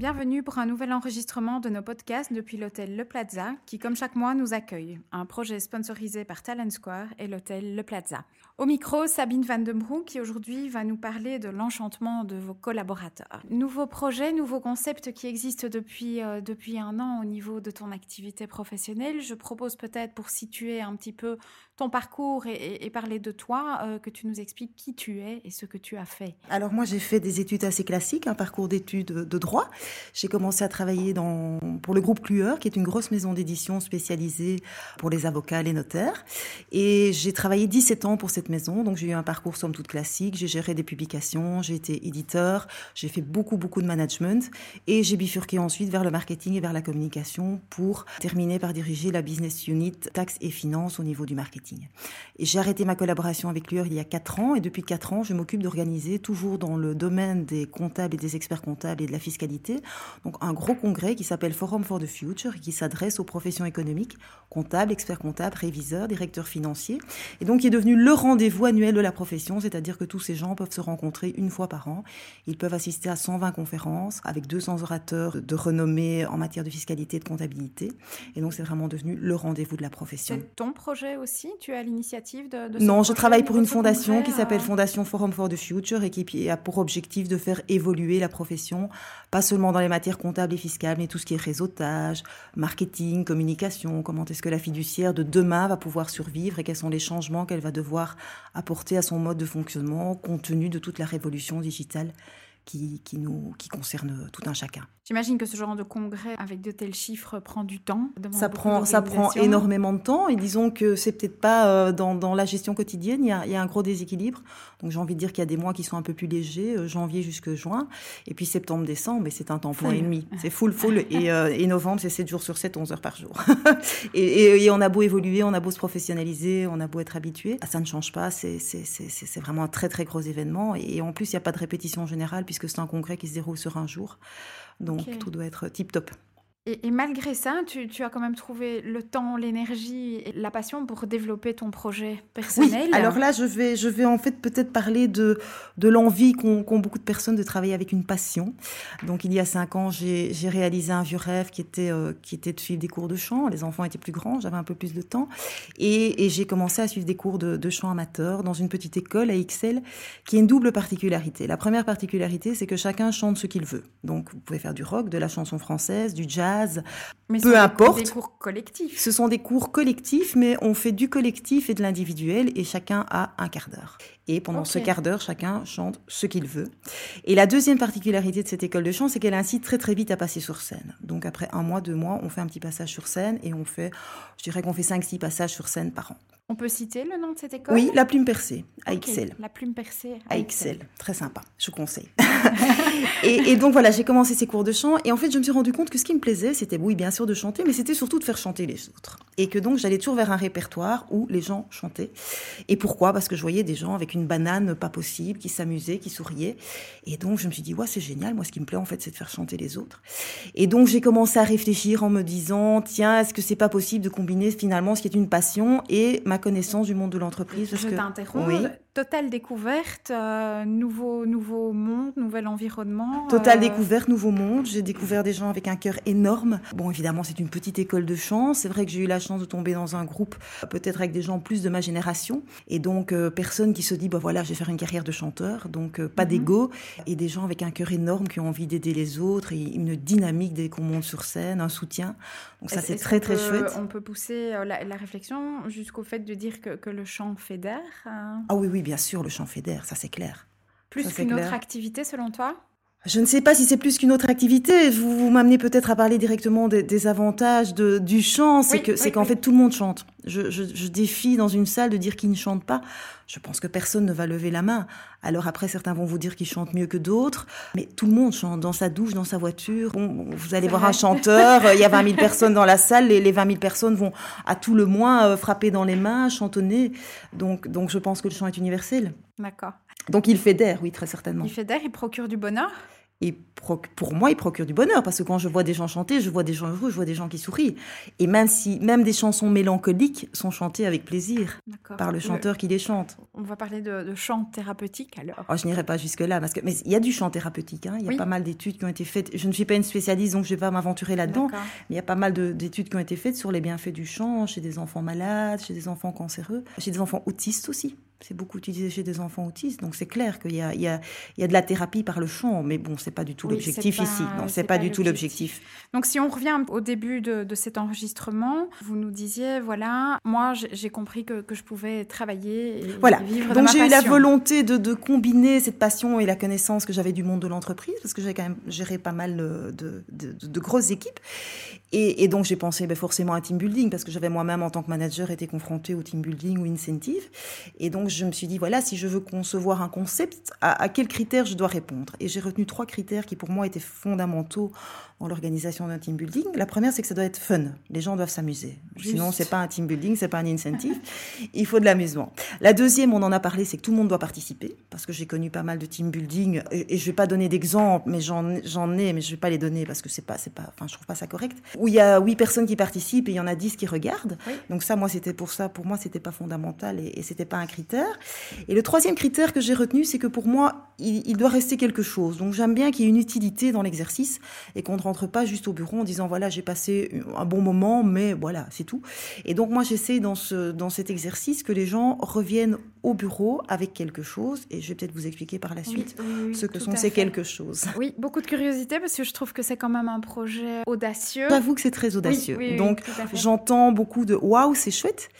Bienvenue pour un nouvel enregistrement de nos podcasts depuis l'hôtel Le Plaza, qui comme chaque mois nous accueille. Un projet sponsorisé par Talent Square et l'hôtel Le Plaza. Au micro, Sabine Van den Broek, qui aujourd'hui va nous parler de l'enchantement de vos collaborateurs. Nouveau projet, nouveau concept qui existe depuis, euh, depuis un an au niveau de ton activité professionnelle. Je propose peut-être pour situer un petit peu ton parcours et, et parler de toi, euh, que tu nous expliques qui tu es et ce que tu as fait. Alors moi j'ai fait des études assez classiques, un parcours d'études de droit. J'ai commencé à travailler pour le groupe Clueur, qui est une grosse maison d'édition spécialisée pour les avocats, les notaires. Et j'ai travaillé 17 ans pour cette maison, donc j'ai eu un parcours somme toute classique. J'ai géré des publications, j'ai été éditeur, j'ai fait beaucoup beaucoup de management et j'ai bifurqué ensuite vers le marketing et vers la communication pour terminer par diriger la business unit taxes et finances au niveau du marketing. Et j'ai arrêté ma collaboration avec Lueur il y a 4 ans et depuis 4 ans, je m'occupe d'organiser toujours dans le domaine des comptables et des experts comptables et de la fiscalité, donc un gros congrès qui s'appelle Forum for the Future et qui s'adresse aux professions économiques, comptables, experts comptables, réviseurs, directeurs financiers et donc qui est devenu le rendez-vous annuel de la profession, c'est-à-dire que tous ces gens peuvent se rencontrer une fois par an. Ils peuvent assister à 120 conférences avec 200 orateurs de renommée en matière de fiscalité et de comptabilité et donc c'est vraiment devenu le rendez-vous de la profession. C'est ton projet aussi? Tu as l'initiative de, de Non, je travaille pour une fondation qui s'appelle Fondation Forum for the Future et qui a pour objectif de faire évoluer la profession, pas seulement dans les matières comptables et fiscales, mais tout ce qui est réseautage, marketing, communication, comment est-ce que la fiduciaire de demain va pouvoir survivre et quels sont les changements qu'elle va devoir apporter à son mode de fonctionnement compte tenu de toute la révolution digitale qui, qui, nous, qui concerne tout un chacun. J'imagine que ce genre de congrès avec de tels chiffres prend du temps. Ça prend, ça prend énormément de temps et disons que c'est peut-être pas euh, dans, dans, la gestion quotidienne, il y, a, il y, a, un gros déséquilibre. Donc j'ai envie de dire qu'il y a des mois qui sont un peu plus légers, euh, janvier jusque juin, et puis septembre, décembre, c'est un temps plein et demi. C'est full, full. et, euh, et, novembre, c'est 7 jours sur 7, 11 heures par jour. et, et, on a beau évoluer, on a beau se professionnaliser, on a beau être habitué, ça ne change pas. C'est vraiment un très très gros événement. Et en plus, il n'y a pas de répétition générale puisque c'est un congrès qui se déroule sur un jour. Donc okay. tout doit être tip top. Et, malgré ça, tu, as quand même trouvé le temps, l'énergie et la passion pour développer ton projet personnel. Oui, alors là, je vais, en fait peut-être parler de, l'envie qu'ont qu beaucoup de personnes de travailler avec une passion. Donc il y a cinq ans, j'ai réalisé un vieux rêve qui était, euh, qui était de suivre des cours de chant. Les enfants étaient plus grands, j'avais un peu plus de temps. Et, et j'ai commencé à suivre des cours de, de chant amateur dans une petite école à XL qui a une double particularité. La première particularité, c'est que chacun chante ce qu'il veut. Donc vous pouvez faire du rock, de la chanson française, du jazz, mais peu importe. Ce sont des cours collectifs. Ce sont des cours collectifs, mais on fait du collectif et de l'individuel et chacun a un quart d'heure. Et pendant okay. ce quart d'heure, chacun chante ce qu'il veut. Et la deuxième particularité de cette école de chant, c'est qu'elle incite très très vite à passer sur scène. Donc après un mois, deux mois, on fait un petit passage sur scène et on fait, je dirais qu'on fait cinq, six passages sur scène par an. On peut citer le nom de cette école? Oui, la plume percée, à okay. XL. La plume percée à. XL. Très sympa, je conseille. et, et, donc voilà, j'ai commencé ces cours de chant et en fait, je me suis rendu compte que ce qui me plaisait, c'était, oui, bien sûr, de chanter, mais c'était surtout de faire chanter les autres. Et que donc, j'allais toujours vers un répertoire où les gens chantaient. Et pourquoi? Parce que je voyais des gens avec une banane pas possible, qui s'amusaient, qui souriaient. Et donc, je me suis dit, ouais, c'est génial. Moi, ce qui me plaît, en fait, c'est de faire chanter les autres. Et donc, j'ai commencé à réfléchir en me disant, tiens, est-ce que c'est pas possible de combiner finalement ce qui est une passion et ma connaissance du monde de l'entreprise Je t'interromps. Oui. Totale découverte, euh, nouveau, nouveau monde, nouvel environnement. Totale euh... découverte, nouveau monde. J'ai découvert des gens avec un cœur énorme. Bon, évidemment, c'est une petite école de chant. C'est vrai que j'ai eu la chance de tomber dans un groupe, peut-être avec des gens plus de ma génération. Et donc, euh, personne qui se dit, bah voilà, je vais faire une carrière de chanteur. Donc, euh, pas mm -hmm. d'ego. Et des gens avec un cœur énorme qui ont envie d'aider les autres et une dynamique dès qu'on monte sur scène, un soutien. Donc, ça, c'est très, très peut, chouette. On peut pousser euh, la, la réflexion jusqu'au fait de dire que, que le chant fédère. Hein. Ah oui, oui, bien sûr, le chant fédère, ça c'est clair. Plus qu'une autre activité selon toi? Je ne sais pas si c'est plus qu'une autre activité. Vous, vous m'amenez peut-être à parler directement des, des avantages de, du chant. C'est oui, que, c'est qu'en oui. fait tout le monde chante. Je, je, je, défie dans une salle de dire qu'ils ne chantent pas. Je pense que personne ne va lever la main. Alors après, certains vont vous dire qu'ils chantent mieux que d'autres, mais tout le monde chante dans sa douche, dans sa voiture. Vous allez voir un chanteur, il y a 20 000 personnes dans la salle, les, les 20 000 personnes vont à tout le moins euh, frapper dans les mains, chantonner. Donc, donc je pense que le chant est universel. D'accord. Donc il fédère, oui, très certainement. Il fédère, il procure du bonheur? Et pour moi, il procure du bonheur parce que quand je vois des gens chanter, je vois des gens heureux, je vois des gens qui sourient. Et même si, même des chansons mélancoliques sont chantées avec plaisir par le chanteur qui les chante. On va parler de, chant thérapeutique alors. Oh, je n'irai pas jusque là parce que, mais il y a du chant thérapeutique. Hein. Il y a pas mal d'études qui ont été faites. Je ne suis pas une spécialiste donc je ne vais pas m'aventurer là-dedans. Mais il y a pas mal d'études qui ont été faites sur les bienfaits du chant chez des enfants malades, chez des enfants cancéreux, chez des enfants autistes aussi. C'est beaucoup utilisé chez des enfants autistes, donc c'est clair qu'il y a, il y, a, il y a de la thérapie par le chant, mais bon, c'est pas du tout l'objectif ici. Non, c'est pas, pas du tout l'objectif. Donc, si on revient au début de, de, cet enregistrement, vous nous disiez, voilà, moi, j'ai compris que, que, je pouvais travailler et voilà. vivre donc j'ai eu la volonté de, de, combiner cette passion et la connaissance que j'avais du monde de l'entreprise, parce que j'ai quand même géré pas mal de, de grosses équipes, et, et donc j'ai pensé ben, forcément à team building, parce que j'avais moi-même en tant que manager été confronté au team building ou incentive, et donc je me suis dit, voilà, si je veux concevoir un concept, à, quels critères je dois répondre? Et j'ai retenu trois critères qui, pour moi, étaient fondamentaux dans l'organisation d'un team building. La première, c'est que ça doit être fun. Les gens doivent s'amuser. Sinon, c'est pas un team building, c'est pas un incentive. Il faut de l'amusement. La deuxième, on en a parlé, c'est que tout le monde doit participer, parce que j'ai connu pas mal de team building, et, je vais pas donner d'exemple, mais j'en ai, mais je vais pas les donner parce que c'est pas, c'est pas, enfin, je trouve pas ça correct. Où il y a huit personnes qui participent et il y en a dix qui regardent. Donc ça, moi, c'était pour ça, pour moi, c'était pas fondamental et, et c'était pas un critère. Et le troisième critère que j'ai retenu, c'est que pour moi, il, doit rester quelque chose. Donc j'aime bien qu'il y ait une utilité dans l'exercice et qu'on ne rentre pas juste au bureau en disant voilà, j'ai passé un bon moment, mais voilà, c'est tout. Et donc moi, j'essaie dans, ce, dans cet exercice que les gens reviennent au bureau avec quelque chose. Et je vais peut-être vous expliquer par la suite ce que sont ces quelque chose. Oui, beaucoup de curiosité parce que je trouve que c'est quand même un projet audacieux. J'avoue que c'est très audacieux. donc j'entends beaucoup de waouh, c'est chouette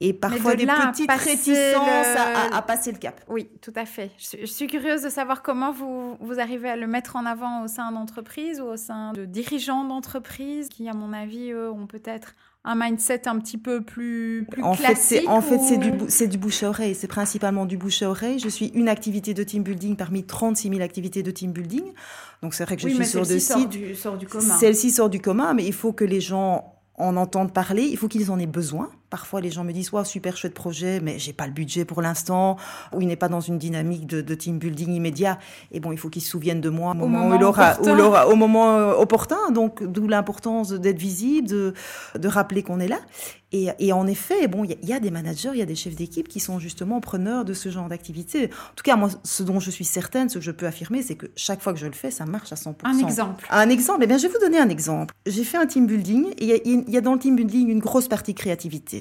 et parfois des petites réticences à, passer le cap. Oui, tout à fait. Je suis, curieuse de savoir comment vous, vous arrivez à le mettre en avant au sein d'entreprises ou au sein de dirigeants d'entreprises qui, à mon avis, eux, ont peut-être un mindset un petit peu plus, plus en classique fait, En fait, c'est du, c'est du bouche à oreille. C'est principalement du bouche à oreille. Je suis une activité de team building parmi 36 000 activités de team building. Donc, c'est vrai que je suis sur deux sites. Sort du commun. Celle-ci sort du commun, mais il faut que les gens en entendent parler. Il faut qu'ils en aient besoin. Parfois, les gens me disent, wow, super chouette projet, mais j'ai pas le budget pour l'instant, ou il n'est pas dans une dynamique de, team building immédiat. Et bon, il faut qu'ils se souviennent de moi au, moment, où il aura, où aura, au moment opportun. Donc, d'où l'importance d'être visible, de, de rappeler qu'on est là. Et, et, en effet, bon, il y, a des managers, il y a des chefs d'équipe qui sont justement preneurs de ce genre d'activité. En tout cas, moi, ce dont je suis certaine, ce que je peux affirmer, c'est que chaque fois que je le fais, ça marche à 100%. Un exemple. Un exemple. Eh bien, je vais vous donner un exemple. J'ai fait un team building et il y, a dans le team building une grosse partie créativité.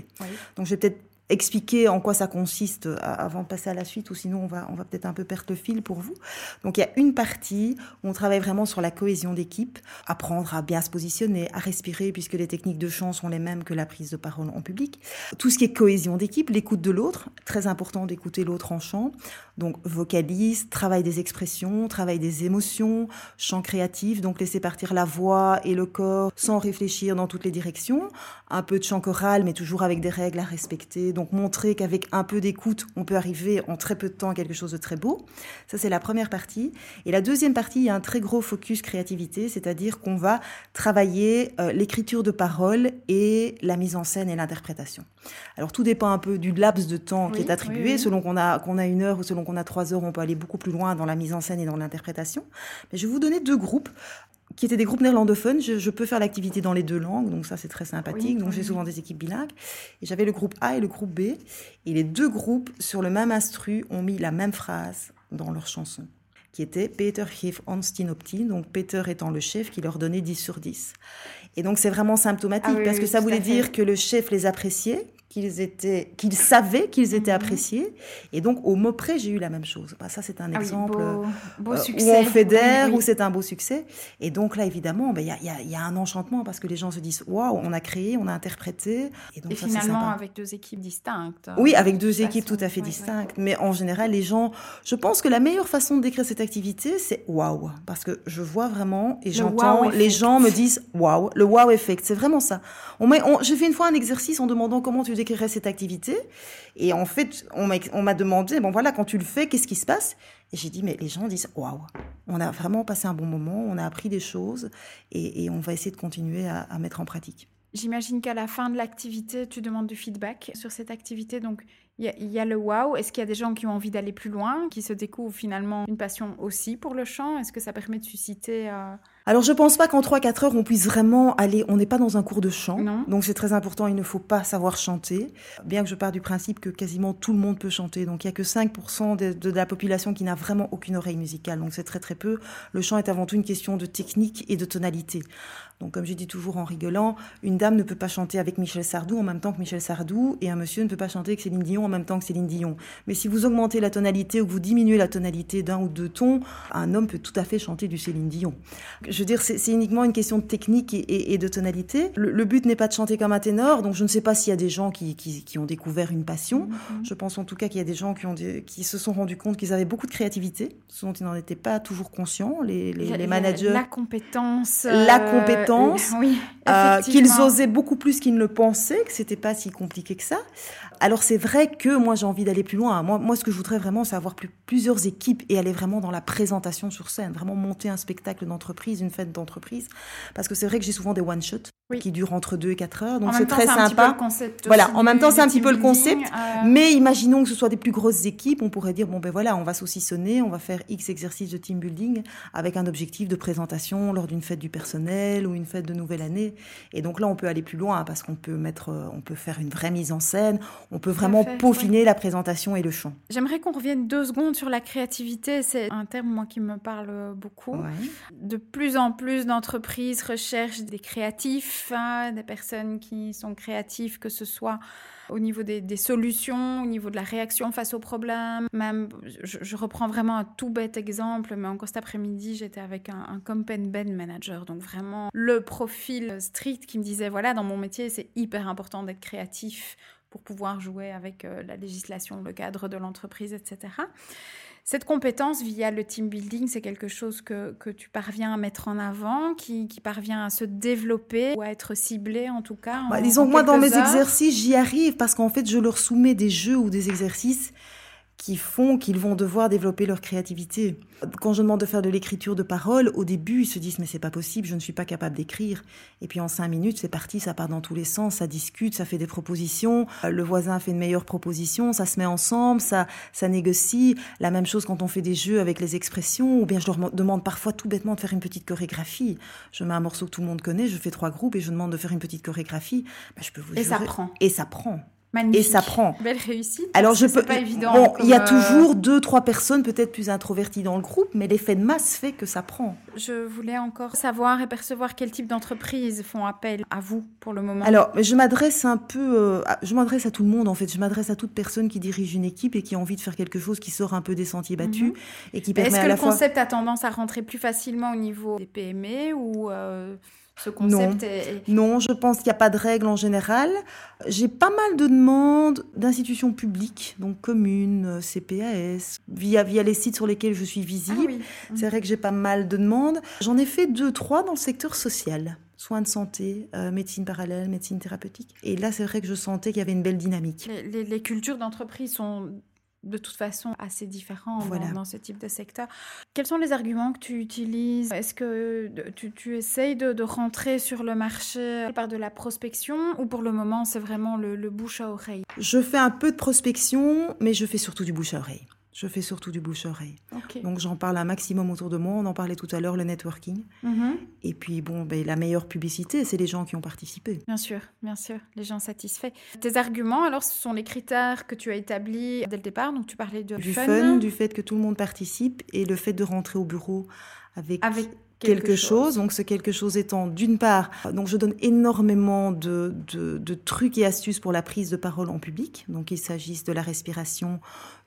Donc je vais peut-être expliquer en quoi ça consiste euh, avant de passer à la suite, ou sinon on va, on va peut-être un peu perdre le fil pour vous. Donc il y a une partie où on travaille vraiment sur la cohésion d'équipe, apprendre à bien se positionner, à respirer, puisque les techniques de chant sont les mêmes que la prise de parole en public. Tout ce qui est cohésion d'équipe, l'écoute de l'autre, très important d'écouter l'autre en chant. Donc vocalise, travail des expressions, travail des émotions, chant créatif, donc laisser partir la voix et le corps sans réfléchir dans toutes les directions. Un peu de chant choral, mais toujours avec des règles à respecter donc montrer qu'avec un peu d'écoute, on peut arriver en très peu de temps à quelque chose de très beau. Ça, c'est la première partie. Et la deuxième partie, il y a un très gros focus créativité, c'est-à-dire qu'on va travailler euh, l'écriture de paroles et la mise en scène et l'interprétation. Alors, tout dépend un peu du laps de temps qui est attribué. Selon qu'on a, qu'on a une heure ou selon qu'on a trois heures, on peut aller beaucoup plus loin dans la mise en scène et dans l'interprétation. Mais je vais vous donner deux groupes qui étaient des groupes néerlandophones. Je, peux faire l'activité dans les deux langues, donc ça c'est très sympathique. donc j'ai souvent des équipes bilingues. Et j'avais le groupe A et le groupe B. Et les deux groupes, sur le même instru, ont mis la même phrase dans leur chanson, qui était Peter 10 op donc Peter étant le chef qui leur donnait 10 sur 10. Et donc c'est vraiment symptomatique, ah parce que ça voulait dire que le chef les appréciait, qu'ils étaient, qu'ils savaient qu'ils étaient mhm. appréciés. Et donc, au mot près, j'ai eu la même chose. Bah, ça, c'est un ah exemple beau, euh, où on fédère, où c'est un beau succès. Et donc là, évidemment, bah, il y, a, y, y, a, un enchantement parce que les gens se disent, waouh, on a créé, on a interprété. Et, donc, finalement, avec deux équipes distinctes. Oui, avec deux équipes tout à fait distinctes. Mais en général, les gens, je pense que la meilleure façon de décrire cette activité, c'est waouh. Parce que je vois vraiment et j'entends, les gens me disent waouh, le wow effect. C'est vraiment ça. On, on J'ai fait une fois un exercice en demandant comment tu cette activité. Et en fait, on m'a demandé, bon voilà, quand tu le fais, qu'est-ce qui se passe? Et j'ai dit, mais les gens disent, waouh, on a vraiment passé un bon moment, on a appris des choses et, on va essayer de continuer à, mettre en pratique. J'imagine qu'à la fin de l'activité, tu demandes du feedback sur cette activité. Donc, il y, a le wow. Est-ce qu'il y a des gens qui ont envie d'aller plus loin, qui se découvrent finalement une passion aussi pour le chant? Est-ce que ça permet de susciter euh, alors je pense pas qu'en 3-4 heures on puisse vraiment aller, on n'est pas dans un cours de chant, donc c'est très important, il ne faut pas savoir chanter, bien que je pars du principe que quasiment tout le monde peut chanter, donc il y a que 5% de, de, la population qui n'a vraiment aucune oreille musicale, donc c'est très très peu. Le chant est avant tout une question de technique et de tonalité. Donc, comme je dis toujours en rigolant, une dame ne peut pas chanter avec Michel Sardou en même temps que Michel Sardou, et un monsieur ne peut pas chanter avec Céline Dion en même temps que Céline Dion. Mais si vous augmentez la tonalité ou que vous diminuez la tonalité d'un ou deux tons, un homme peut tout à fait chanter du Céline Dion je veux dire, c'est uniquement une question de technique et, de tonalité. Le, but n'est pas de chanter comme un ténor, donc je ne sais pas s'il y a des gens qui, qui, ont découvert une passion. Mm-hmm. Je pense en tout cas qu'il y a des gens qui, ont qui se sont rendus compte qu'ils avaient beaucoup de créativité, ce dont ils n'en étaient pas toujours conscients, les, les, managers. La compétence. La euh, compétence. oui, euh, qu'ils osaient beaucoup plus qu'ils ne le pensaient, que c'était pas si compliqué que ça. Alors c'est vrai que moi j'ai envie d'aller plus loin. Moi, moi, ce que je voudrais vraiment, c'est avoir plus, plusieurs équipes et aller vraiment dans la présentation sur scène, vraiment monter un spectacle d'entreprise, une fête d'entreprise. Parce que c'est vrai que j'ai souvent des qui durent entre 2 et 4 heures. Donc c'est très sympa. voilà, en même temps c'est un petit peu le concept. Euh. Mais imaginons que ce soit des plus grosses équipes, on pourrait dire, bon ben voilà, on va saucissonner, on va faire X exercices de team building avec un objectif de présentation lors d'une fête du personnel ou une fête de nouvelle année. Et donc là on peut aller plus loin parce qu'on peut mettre, on peut faire une vraie mise en scène, on peut vraiment peaufiner la présentation et le chant. J'aimerais qu'on revienne deux secondes sur la créativité. C'est un terme, moi, qui me parle beaucoup. De plus en plus d'entreprises recherchent des créatifs, des personnes qui sont créatives, que ce soit au niveau des, solutions, au niveau de la réaction face aux problèmes. Même, je, reprends vraiment un tout bête exemple, mais encore cet après-midi, j'étais avec un, un manager, donc vraiment le profil strict qui me disait, voilà, dans mon métier, c'est hyper important d'être créatif pour pouvoir jouer avec euh, la législation, le cadre de l'entreprise, etc. Cette compétence via le team building, c'est quelque chose que, que, tu parviens à mettre en avant, qui, qui, parvient à se développer ou à être ciblé en tout cas. Bah, disons que moi, dans mes exercices, j'y arrive parce qu'en fait, je leur soumets des jeux ou des exercices qui font qu'ils vont devoir développer leur créativité. Quand je demande de faire de l'écriture de parole, au début, ils se disent mais c'est pas possible, je ne suis pas capable d'écrire. Et puis en cinq minutes, c'est parti, ça part dans tous les sens, ça discute, ça fait des propositions. Le voisin fait une meilleure proposition, ça se met ensemble, ça, ça négocie. La même chose quand on fait des jeux avec les expressions, ou bien je leur demande parfois tout bêtement de faire une petite chorégraphie. Je mets un morceau que tout le monde connaît, je fais trois groupes et je demande de faire une petite chorégraphie. Ben, je peux vous et ça prend. Et ça prend. Et ça prend. Belle réussite. Alors je peux. Pas évident. Bon, il y a euh, toujours deux, trois personnes peut-être plus introverties dans le groupe, mais l'effet de masse fait que ça prend. Je voulais encore savoir et percevoir quel type d'entreprises font appel à vous pour le moment. Alors, je m'adresse un peu, euh, je m'adresse à tout le monde en fait. Je m'adresse à toute personne qui dirige une équipe et qui a envie de faire quelque chose qui sort un peu des sentiers battus mhm. et qui permet à la fois. Est-ce que le concept a tendance à rentrer plus facilement au niveau des PME ou euh, ce concept non. Est... non, je pense qu'il n'y a pas de règles en général. J'ai pas mal de demandes d'institutions publiques, donc communes, euh, CPAS, via, via les sites sur lesquels je suis visible. Ah C'est vrai que j'ai pas mal de demandes. J'en ai fait deux, trois dans le secteur social soins de santé, euh, médecine parallèle, médecine thérapeutique. Et là, c'est vrai que je sentais qu'il y avait une belle dynamique. Les, les cultures d'entreprise sont de toute façon assez différents dans, ce type de secteur. Quels sont les arguments que tu utilises? Est-ce que tu, tu essayes de, rentrer sur le marché par de la prospection ou pour le moment c'est vraiment le, le bouche à oreille? Je fais un peu de prospection, mais je fais surtout du bouche à oreille. Je fais surtout du bouche-oreille. Donc j'en parle un maximum autour de moi. On en parlait tout à l'heure, le networking. Mm-hmm. Et puis bon, ben, la meilleure publicité, c'est les gens qui ont participé. Bien sûr, bien sûr, les gens satisfaits. Tes arguments, alors, ce sont les critères que tu as établis dès le départ. Donc tu parlais de du fun, du fait que tout le monde participe et le fait de rentrer au bureau avec, avec quelque, chose. Donc, ce quelque chose étant, d'une part, donc je donne énormément de, de, de, trucs et astuces pour la prise de parole en public. Donc, il s'agisse de la respiration,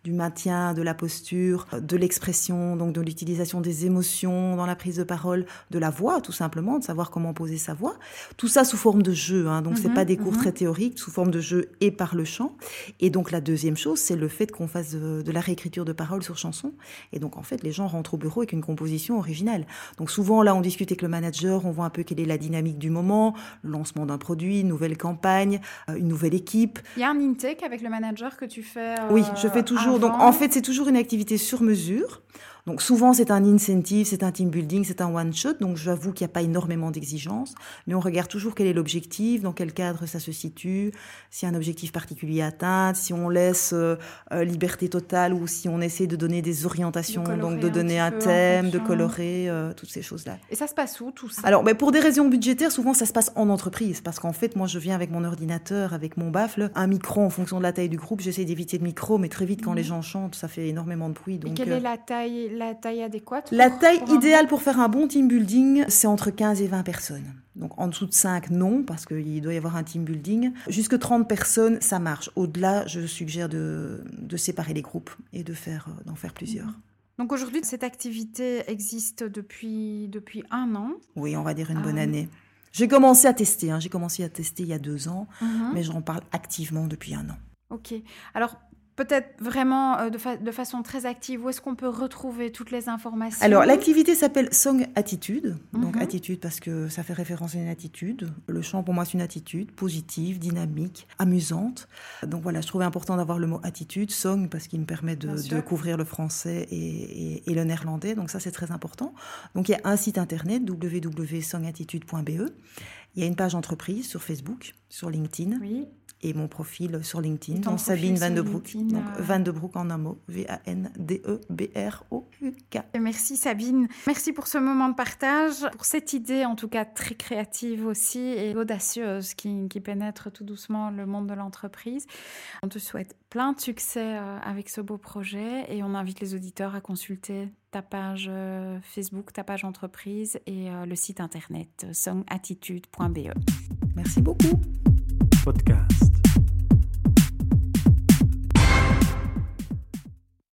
du maintien de la posture, de l'expression, donc de l'utilisation des émotions dans la prise de parole, de la voix, tout simplement, de savoir comment poser sa voix. Tout ça sous forme de jeu. Hein. Donc, c'est pas mhm, des cours mhm. très théoriques, sous forme de jeu et par le chant. Et donc, la deuxième chose, c'est le fait qu'on fasse de, de, la réécriture de paroles sur chanson. Et donc, en fait, les gens rentrent au bureau avec une composition originale. Donc, souvent, là, on discute avec le manager, on voit un peu quelle est la dynamique du moment, le lancement d'un produit, une nouvelle campagne, euh, une nouvelle équipe. Il y a un intake avec le manager que tu fais Oui, je fais toujours. Donc, en fait, c'est toujours une activité sur mesure. Donc souvent c'est un incentive, c'est un team building, c'est un one shot. Donc j'avoue qu'il n'y a pas énormément d'exigences, mais on regarde toujours quel est l'objectif, dans quel cadre ça se situe, s'il y a un objectif particulier à atteindre, si on laisse euh, euh, liberté totale ou si on essaie de donner des orientations, donc de donner un, thème, de colorer, euh, toutes ces choses-là. Et ça se passe où tout ça? Alors, mais pour des raisons budgétaires, souvent ça se passe en entreprise, parce qu'en fait, moi je viens avec mon ordinateur, avec mon baffle, un micro en fonction de la taille du groupe. J'essaie d'éviter le micro, mais très vite quand les mhm. gens chantent, ça fait énormément de bruit. Donc, Et quelle est la taille, la taille adéquate La taille idéale pour faire un bon team building, c'est entre 15 et 20 personnes. Donc en dessous de 5, non, parce qu'il doit y avoir un team building. Jusque 30 personnes, ça marche. Au-delà, je suggère de, séparer les groupes et de faire, euh, d'en faire plusieurs. Mhm. Donc aujourd'hui, cette activité existe depuis, depuis un an. Oui, on va dire une bonne ah année. J'ai commencé à tester, hein. j'ai commencé à tester il y a deux ans, mhm. mais j'en parle activement depuis un an. Ok. Alors, peut-être vraiment euh, de, façon très active, où est-ce qu'on peut retrouver toutes les informations? Alors, l'activité s'appelle Song Attitude. Donc, mhm. attitude parce que ça fait référence à une attitude. Le chant, pour moi, c'est une attitude positive, dynamique, amusante. Donc, voilà, je trouvais important d'avoir le mot attitude. Song parce qu'il me permet de, couvrir le français et, le néerlandais. Donc, ça, c'est très important. Donc, il y a un site internet, www.songattitude.be. Il y a une page entreprise sur Facebook, sur LinkedIn. Oui et mon profil sur LinkedIn, donc Sabine Van de Broek. Donc euh, Van de Broek en un mot, V-A-N-D-E-B-R-O-U-K. Merci Sabine. Merci pour ce moment de partage, pour cette idée en tout cas très créative aussi et audacieuse qui, qui pénètre tout doucement le monde de l'entreprise. On te souhaite plein de succès euh, avec ce beau projet et on invite les auditeurs à consulter ta page euh, Facebook, ta page entreprise et le site internet songattitude.be. Merci beaucoup. Podcast.